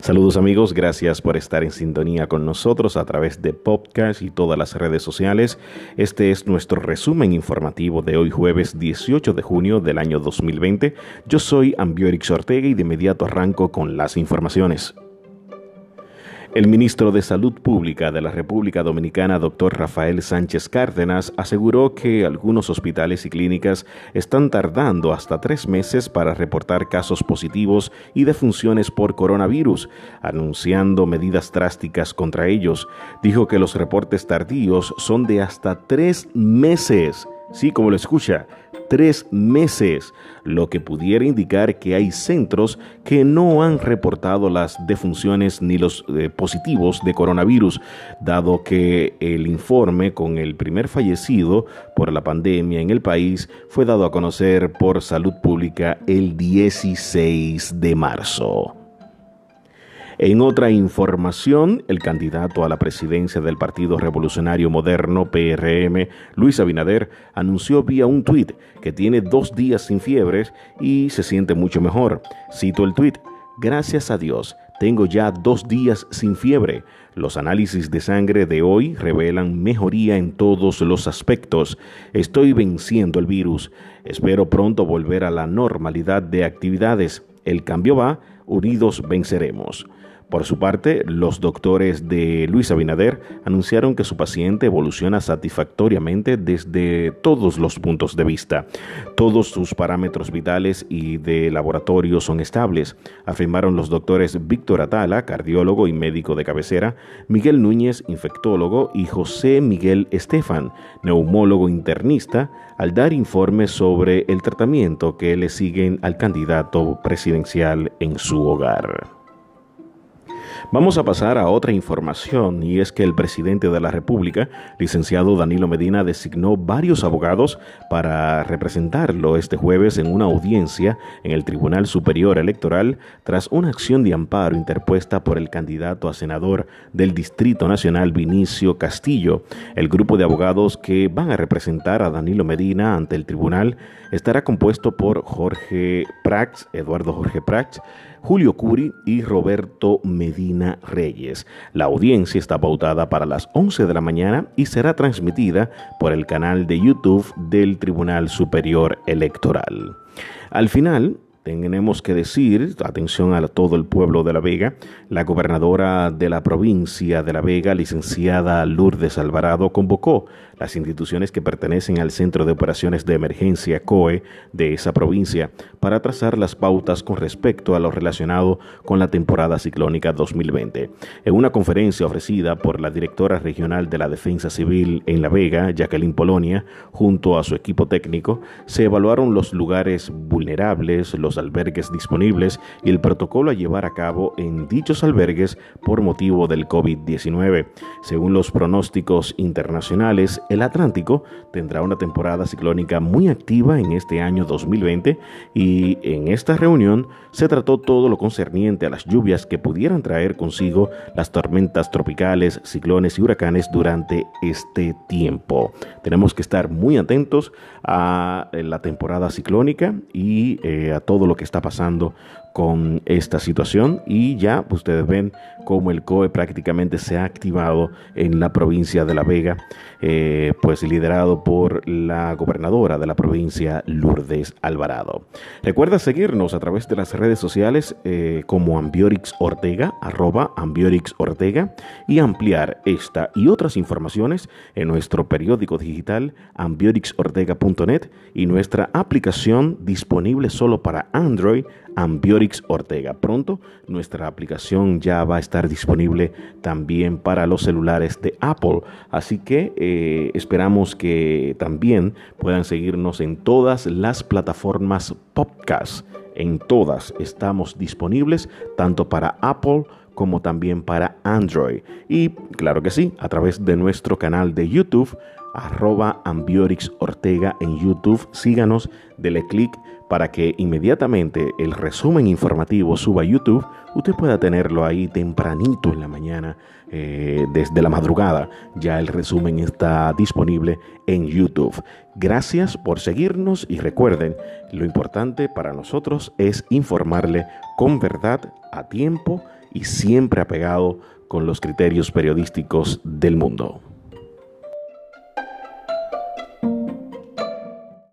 Saludos amigos, gracias por estar en sintonía con nosotros a través de podcast y todas las redes sociales. Este es nuestro resumen informativo de hoy jueves 18 de junio del año 2020. Yo soy Ambiorix Ortega y de inmediato arranco con las informaciones. El ministro de Salud Pública de la República Dominicana, doctor Rafael Sánchez Cárdenas, aseguró que algunos hospitales y clínicas están tardando hasta tres meses para reportar casos positivos y defunciones por coronavirus, anunciando medidas drásticas contra ellos. Dijo que los reportes tardíos son de hasta tres meses. Sí, como lo escucha, tres meses, lo que pudiera indicar que hay centros que no han reportado las defunciones ni los eh, positivos de coronavirus, dado que el informe con el primer fallecido por la pandemia en el país fue dado a conocer por Salud Pública el 16 de marzo. En otra información, el candidato a la presidencia del Partido Revolucionario Moderno, PRM, Luis Abinader, anunció vía un tuit que tiene dos días sin fiebres y se siente mucho mejor. Cito el tuit, gracias a Dios, tengo ya dos días sin fiebre. Los análisis de sangre de hoy revelan mejoría en todos los aspectos. Estoy venciendo el virus. Espero pronto volver a la normalidad de actividades. El cambio va, unidos venceremos. Por su parte, los doctores de Luis Abinader anunciaron que su paciente evoluciona satisfactoriamente desde todos los puntos de vista. Todos sus parámetros vitales y de laboratorio son estables, afirmaron los doctores Víctor Atala, cardiólogo y médico de cabecera, Miguel Núñez, infectólogo, y José Miguel Estefan, neumólogo internista, al dar informes sobre el tratamiento que le siguen al candidato presidencial en su hogar. Vamos a pasar a otra información y es que el presidente de la República, licenciado Danilo Medina, designó varios abogados para representarlo este jueves en una audiencia en el Tribunal Superior Electoral tras una acción de amparo interpuesta por el candidato a senador del Distrito Nacional Vinicio Castillo. El grupo de abogados que van a representar a Danilo Medina ante el tribunal estará compuesto por Jorge Prax, Eduardo Jorge Prax, Julio Curi y Roberto Medina Reyes. La audiencia está pautada para las 11 de la mañana y será transmitida por el canal de YouTube del Tribunal Superior Electoral. Al final, tenemos que decir, atención a todo el pueblo de La Vega, la gobernadora de la provincia de La Vega, licenciada Lourdes Alvarado, convocó las instituciones que pertenecen al Centro de Operaciones de Emergencia COE de esa provincia para trazar las pautas con respecto a lo relacionado con la temporada ciclónica 2020. En una conferencia ofrecida por la directora regional de la Defensa Civil en La Vega, Jacqueline Polonia, junto a su equipo técnico, se evaluaron los lugares vulnerables, los albergues disponibles y el protocolo a llevar a cabo en dichos albergues por motivo del COVID-19. Según los pronósticos internacionales, el Atlántico tendrá una temporada ciclónica muy activa en este año 2020 y en esta reunión se trató todo lo concerniente a las lluvias que pudieran traer consigo las tormentas tropicales, ciclones y huracanes durante este tiempo. Tenemos que estar muy atentos a la temporada ciclónica y eh, a lo que está pasando con esta situación y ya ustedes ven cómo el COE prácticamente se ha activado en la provincia de La Vega, eh, pues liderado por la gobernadora de la provincia, Lourdes Alvarado. Recuerda seguirnos a través de las redes sociales eh, como Ambiorix Ortega, arroba Ambiorix Ortega, y ampliar esta y otras informaciones en nuestro periódico digital ambiorixortega.net y nuestra aplicación disponible solo para Android, Ambiorix Ortega. Pronto nuestra aplicación ya va a estar disponible también para los celulares de Apple. Así que eh, esperamos que también puedan seguirnos en todas las plataformas podcast. En todas estamos disponibles, tanto para Apple como también para Android. Y claro que sí, a través de nuestro canal de YouTube, arroba Ambiorix Ortega en YouTube. Síganos, dele click para que inmediatamente el resumen informativo suba a YouTube, usted pueda tenerlo ahí tempranito en la mañana, eh, desde la madrugada. Ya el resumen está disponible en YouTube. Gracias por seguirnos y recuerden, lo importante para nosotros es informarle con verdad, a tiempo y siempre apegado con los criterios periodísticos del mundo.